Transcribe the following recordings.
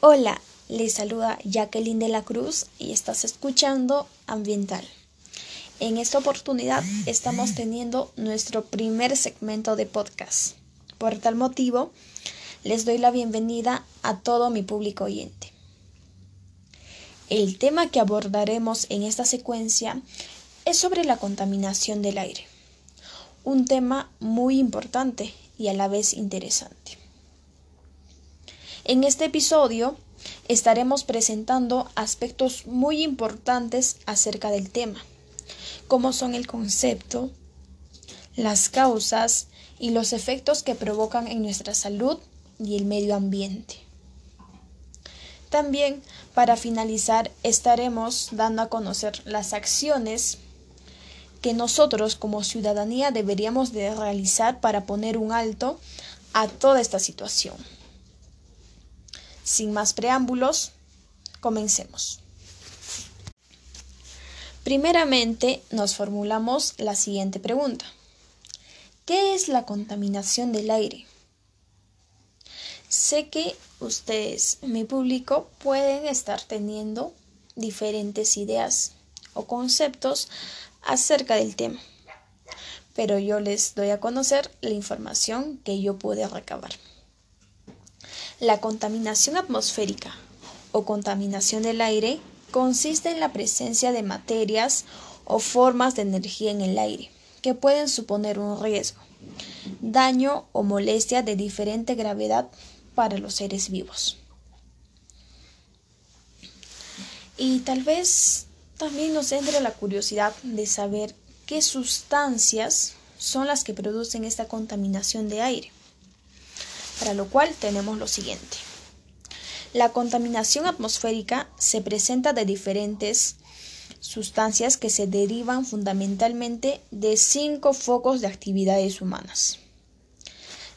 Hola, les saluda Jacqueline de la Cruz y estás escuchando Ambiental. En esta oportunidad estamos teniendo nuestro primer segmento de podcast. Por tal motivo, les doy la bienvenida a todo mi público oyente. El tema que abordaremos en esta secuencia es sobre la contaminación del aire, un tema muy importante y a la vez interesante. En este episodio estaremos presentando aspectos muy importantes acerca del tema, como son el concepto, las causas y los efectos que provocan en nuestra salud y el medio ambiente. También, para finalizar, estaremos dando a conocer las acciones que nosotros como ciudadanía deberíamos de realizar para poner un alto a toda esta situación. Sin más preámbulos, comencemos. Primeramente, nos formulamos la siguiente pregunta. ¿Qué es la contaminación del aire? Sé que ustedes, mi público, pueden estar teniendo diferentes ideas o conceptos acerca del tema, pero yo les doy a conocer la información que yo pude recabar. La contaminación atmosférica o contaminación del aire consiste en la presencia de materias o formas de energía en el aire que pueden suponer un riesgo, daño o molestia de diferente gravedad para los seres vivos. Y tal vez también nos entre la curiosidad de saber qué sustancias son las que producen esta contaminación de aire. Para lo cual tenemos lo siguiente. La contaminación atmosférica se presenta de diferentes sustancias que se derivan fundamentalmente de cinco focos de actividades humanas.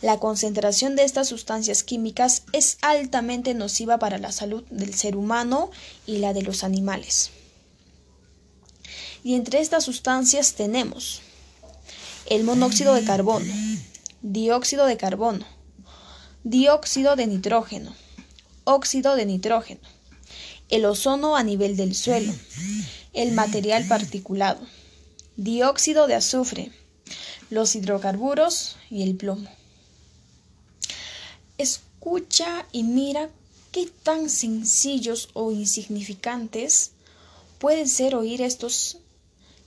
La concentración de estas sustancias químicas es altamente nociva para la salud del ser humano y la de los animales. Y entre estas sustancias tenemos el monóxido de carbono, dióxido de carbono, dióxido de nitrógeno, óxido de nitrógeno, el ozono a nivel del suelo, el material particulado, dióxido de azufre, los hidrocarburos y el plomo. Escucha y mira qué tan sencillos o insignificantes pueden ser oír estos,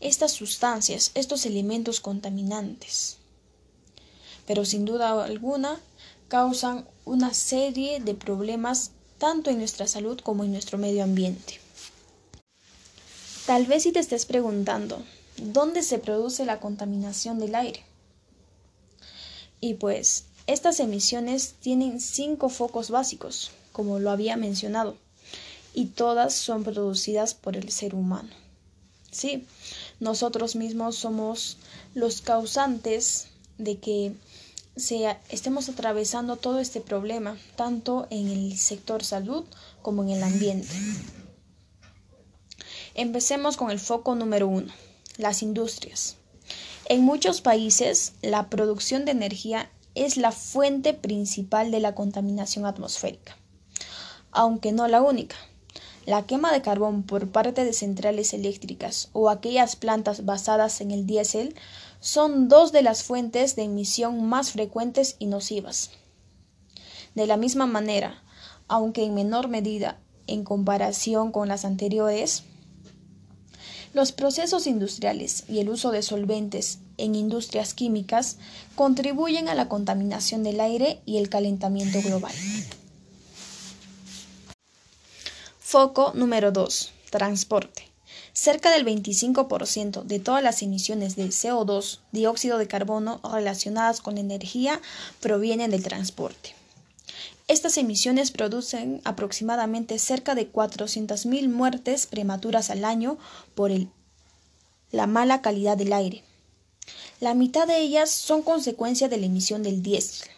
estas sustancias, estos elementos contaminantes. Pero sin duda alguna causan una serie de problemas tanto en nuestra salud como en nuestro medio ambiente. Tal vez si te estés preguntando, ¿dónde se produce la contaminación del aire? Y pues estas emisiones tienen cinco focos básicos, como lo había mencionado, y todas son producidas por el ser humano. Sí, nosotros mismos somos los causantes de que estemos atravesando todo este problema, tanto en el sector salud como en el ambiente. Empecemos con el foco número uno, las industrias. En muchos países, la producción de energía es la fuente principal de la contaminación atmosférica, aunque no la única. La quema de carbón por parte de centrales eléctricas o aquellas plantas basadas en el diésel son dos de las fuentes de emisión más frecuentes y nocivas. De la misma manera, aunque en menor medida en comparación con las anteriores, los procesos industriales y el uso de solventes en industrias químicas contribuyen a la contaminación del aire y el calentamiento global. Foco número 2. Transporte. Cerca del 25% de todas las emisiones de CO2, dióxido de carbono relacionadas con energía provienen del transporte. Estas emisiones producen aproximadamente cerca de 400.000 muertes prematuras al año por la mala calidad del aire. La mitad de ellas son consecuencia de la emisión del diésel.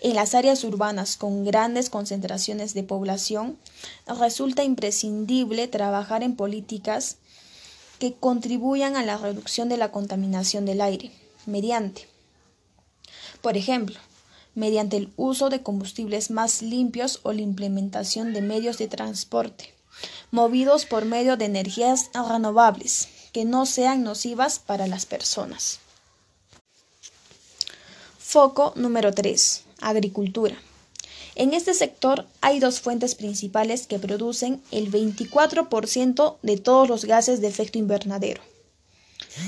En las áreas urbanas con grandes concentraciones de población, resulta imprescindible trabajar en políticas que contribuyan a la reducción de la contaminación del aire, mediante, por ejemplo, mediante el uso de combustibles más limpios o la implementación de medios de transporte, movidos por medio de energías renovables que no sean nocivas para las personas. Foco número 3. Agricultura. En este sector hay dos fuentes principales que producen el 24% de todos los gases de efecto invernadero.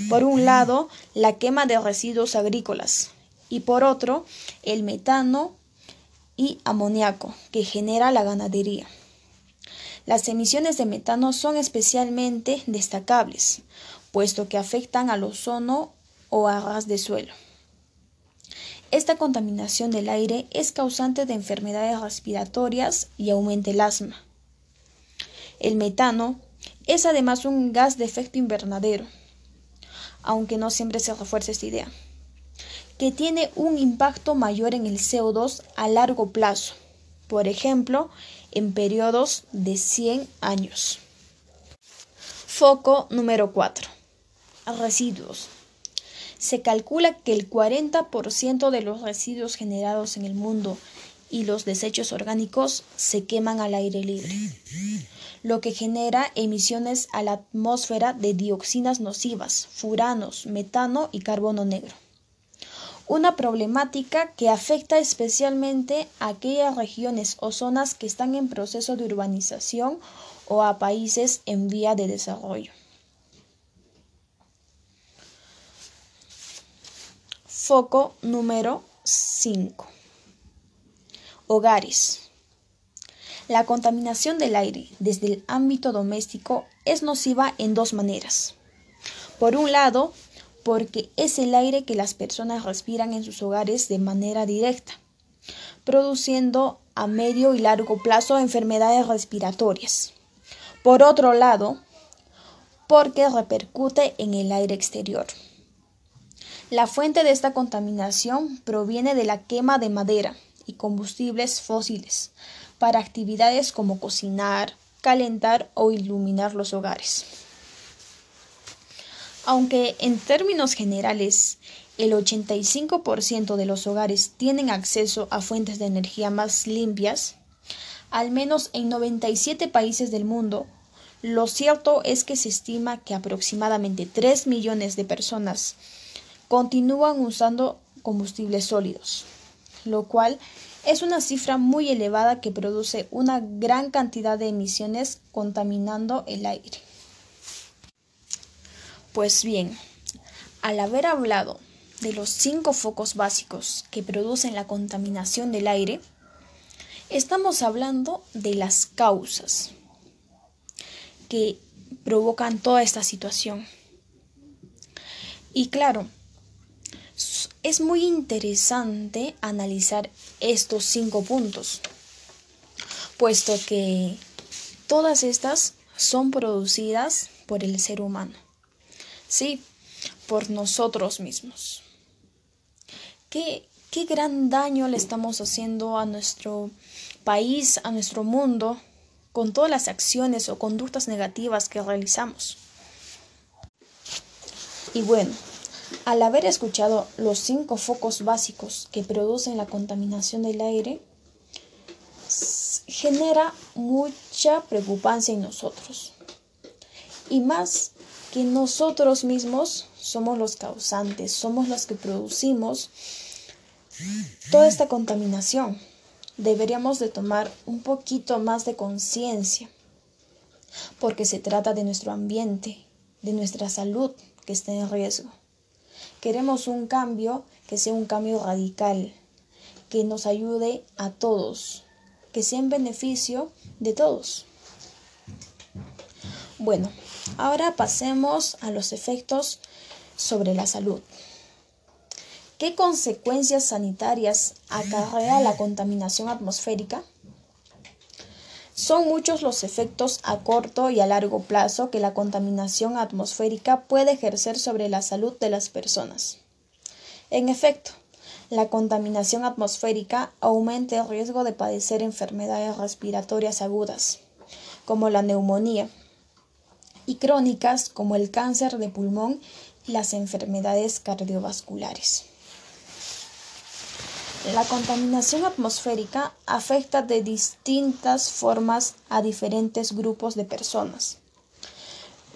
Por un lado, la quema de residuos agrícolas y por otro, el metano y amoníaco que genera la ganadería. Las emisiones de metano son especialmente destacables, puesto que afectan al ozono o a ras de suelo. Esta contaminación del aire es causante de enfermedades respiratorias y aumenta el asma. El metano es además un gas de efecto invernadero, aunque no siempre se refuerza esta idea, que tiene un impacto mayor en el CO2 a largo plazo, por ejemplo, en periodos de 100 años. Foco número 4. Residuos. Se calcula que el 40% de los residuos generados en el mundo y los desechos orgánicos se queman al aire libre, lo que genera emisiones a la atmósfera de dioxinas nocivas, furanos, metano y carbono negro. Una problemática que afecta especialmente a aquellas regiones o zonas que están en proceso de urbanización o a países en vía de desarrollo. Foco número 5. Hogares. La contaminación del aire desde el ámbito doméstico es nociva en dos maneras. Por un lado, porque es el aire que las personas respiran en sus hogares de manera directa, produciendo a medio y largo plazo enfermedades respiratorias. Por otro lado, porque repercute en el aire exterior. La fuente de esta contaminación proviene de la quema de madera y combustibles fósiles para actividades como cocinar, calentar o iluminar los hogares. Aunque en términos generales el 85% de los hogares tienen acceso a fuentes de energía más limpias, al menos en 97 países del mundo, lo cierto es que se estima que aproximadamente 3 millones de personas continúan usando combustibles sólidos, lo cual es una cifra muy elevada que produce una gran cantidad de emisiones contaminando el aire. Pues bien, al haber hablado de los cinco focos básicos que producen la contaminación del aire, estamos hablando de las causas que provocan toda esta situación. Y claro, es muy interesante analizar estos cinco puntos, puesto que todas estas son producidas por el ser humano. Sí, por nosotros mismos. ¿Qué, qué gran daño le estamos haciendo a nuestro país, a nuestro mundo, con todas las acciones o conductas negativas que realizamos? Y bueno, al haber escuchado los cinco focos básicos que producen la contaminación del aire, genera mucha preocupancia en nosotros. Y más que nosotros mismos somos los causantes, somos los que producimos toda esta contaminación. Deberíamos de tomar un poquito más de conciencia, porque se trata de nuestro ambiente, de nuestra salud que está en riesgo. Queremos un cambio que sea un cambio radical, que nos ayude a todos, que sea en beneficio de todos. Bueno, ahora pasemos a los efectos sobre la salud. ¿Qué consecuencias sanitarias acarrea la contaminación atmosférica? Son muchos los efectos a corto y a largo plazo que la contaminación atmosférica puede ejercer sobre la salud de las personas. En efecto, la contaminación atmosférica aumenta el riesgo de padecer enfermedades respiratorias agudas, como la neumonía, y crónicas como el cáncer de pulmón y las enfermedades cardiovasculares. La contaminación atmosférica afecta de distintas formas a diferentes grupos de personas.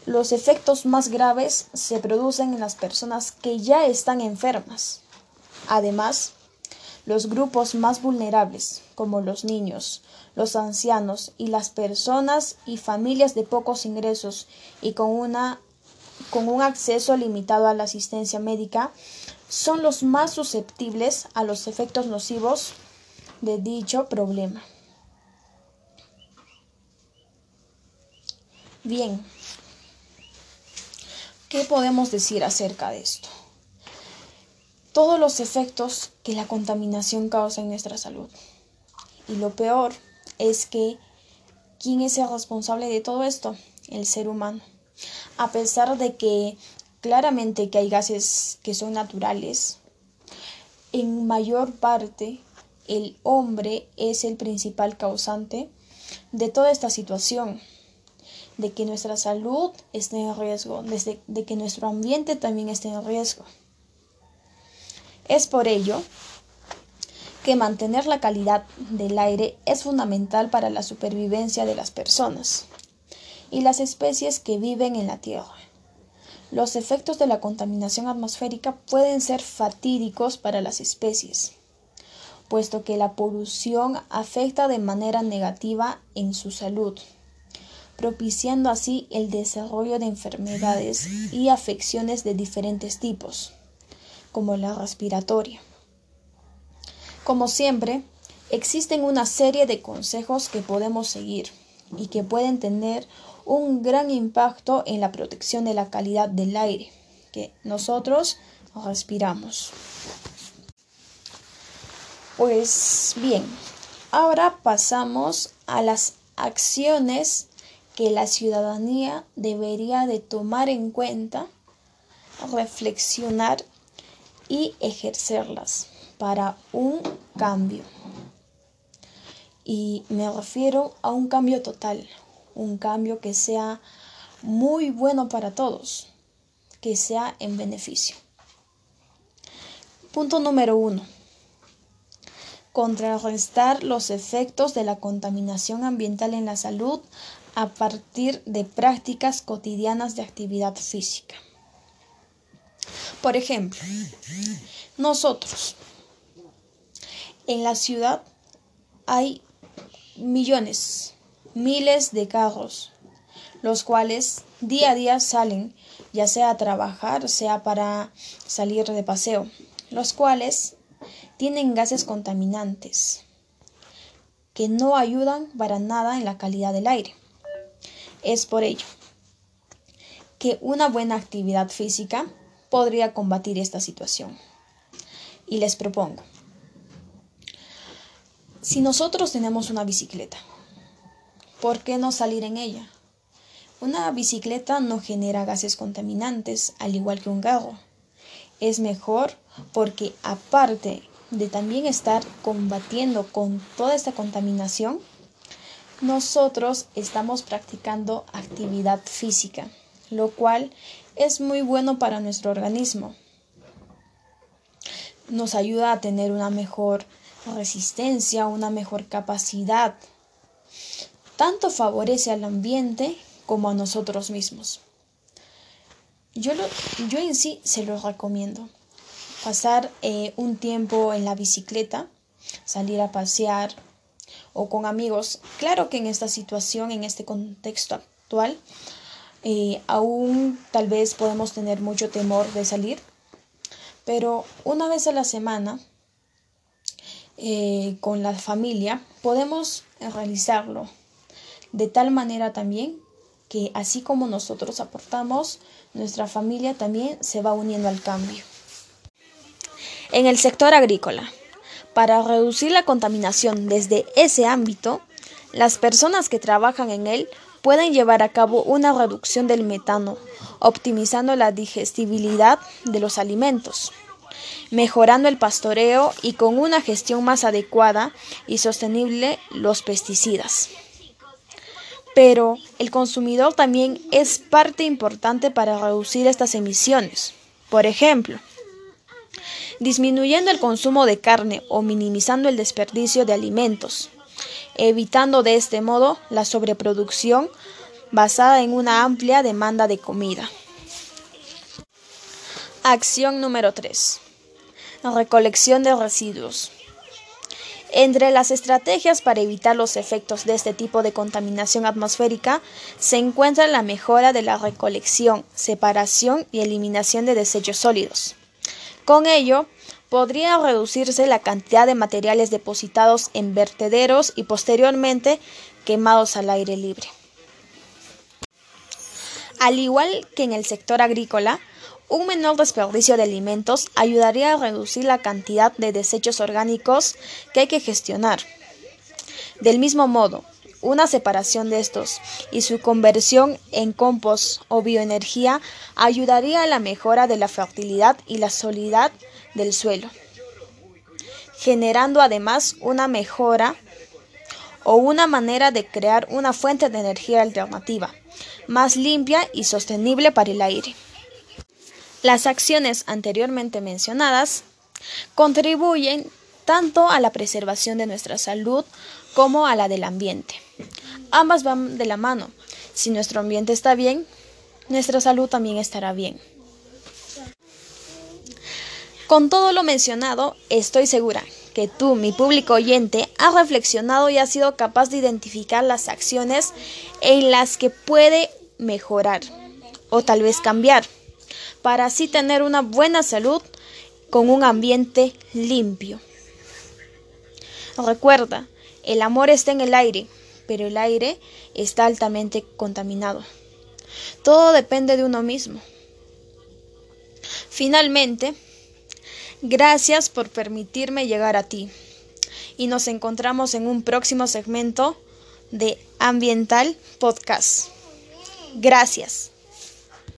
Los efectos más graves se producen en las personas que ya están enfermas. Además, los grupos más vulnerables, como los niños, los ancianos y las personas y familias de pocos ingresos y con, una, con un acceso limitado a la asistencia médica, son los más susceptibles a los efectos nocivos de dicho problema. Bien, ¿qué podemos decir acerca de esto? Todos los efectos que la contaminación causa en nuestra salud. Y lo peor es que, ¿quién es el responsable de todo esto? El ser humano. A pesar de que Claramente que hay gases que son naturales. En mayor parte, el hombre es el principal causante de toda esta situación, de que nuestra salud esté en riesgo, de que nuestro ambiente también esté en riesgo. Es por ello que mantener la calidad del aire es fundamental para la supervivencia de las personas y las especies que viven en la Tierra. Los efectos de la contaminación atmosférica pueden ser fatídicos para las especies, puesto que la polución afecta de manera negativa en su salud, propiciando así el desarrollo de enfermedades y afecciones de diferentes tipos, como la respiratoria. Como siempre, existen una serie de consejos que podemos seguir y que pueden tener un gran impacto en la protección de la calidad del aire que nosotros respiramos. Pues bien, ahora pasamos a las acciones que la ciudadanía debería de tomar en cuenta, reflexionar y ejercerlas para un cambio. Y me refiero a un cambio total, un cambio que sea muy bueno para todos, que sea en beneficio. Punto número uno. Contrarrestar los efectos de la contaminación ambiental en la salud a partir de prácticas cotidianas de actividad física. Por ejemplo, nosotros en la ciudad hay millones, miles de carros, los cuales día a día salen, ya sea a trabajar, sea para salir de paseo, los cuales tienen gases contaminantes que no ayudan para nada en la calidad del aire. Es por ello que una buena actividad física podría combatir esta situación. Y les propongo, si nosotros tenemos una bicicleta, ¿por qué no salir en ella? Una bicicleta no genera gases contaminantes, al igual que un carro. Es mejor porque aparte de también estar combatiendo con toda esta contaminación, nosotros estamos practicando actividad física, lo cual es muy bueno para nuestro organismo. Nos ayuda a tener una mejor resistencia, una mejor capacidad. Tanto favorece al ambiente como a nosotros mismos. Yo, yo en sí se lo recomiendo. Pasar eh, un tiempo en la bicicleta, salir a pasear o con amigos. Claro que en esta situación, en este contexto actual, eh, aún tal vez podemos tener mucho temor de salir, pero una vez a la semana eh, con la familia, podemos realizarlo de tal manera también que así como nosotros aportamos, nuestra familia también se va uniendo al cambio. En el sector agrícola, para reducir la contaminación desde ese ámbito, las personas que trabajan en él pueden llevar a cabo una reducción del metano, optimizando la digestibilidad de los alimentos mejorando el pastoreo y con una gestión más adecuada y sostenible los pesticidas. Pero el consumidor también es parte importante para reducir estas emisiones. Por ejemplo, disminuyendo el consumo de carne o minimizando el desperdicio de alimentos, evitando de este modo la sobreproducción basada en una amplia demanda de comida. Acción número 3. Recolección de residuos. Entre las estrategias para evitar los efectos de este tipo de contaminación atmosférica se encuentra la mejora de la recolección, separación y eliminación de desechos sólidos. Con ello, podría reducirse la cantidad de materiales depositados en vertederos y posteriormente quemados al aire libre. Al igual que en el sector agrícola, un menor desperdicio de alimentos ayudaría a reducir la cantidad de desechos orgánicos que hay que gestionar. Del mismo modo, una separación de estos y su conversión en compost o bioenergía ayudaría a la mejora de la fertilidad y la solidez del suelo, generando además una mejora o una manera de crear una fuente de energía alternativa, más limpia y sostenible para el aire. Las acciones anteriormente mencionadas contribuyen tanto a la preservación de nuestra salud como a la del ambiente. Ambas van de la mano. Si nuestro ambiente está bien, nuestra salud también estará bien. Con todo lo mencionado, estoy segura que tú, mi público oyente, has reflexionado y has sido capaz de identificar las acciones en las que puede mejorar o tal vez cambiar para así tener una buena salud con un ambiente limpio. Recuerda, el amor está en el aire, pero el aire está altamente contaminado. Todo depende de uno mismo. Finalmente, gracias por permitirme llegar a ti y nos encontramos en un próximo segmento de Ambiental Podcast. Gracias.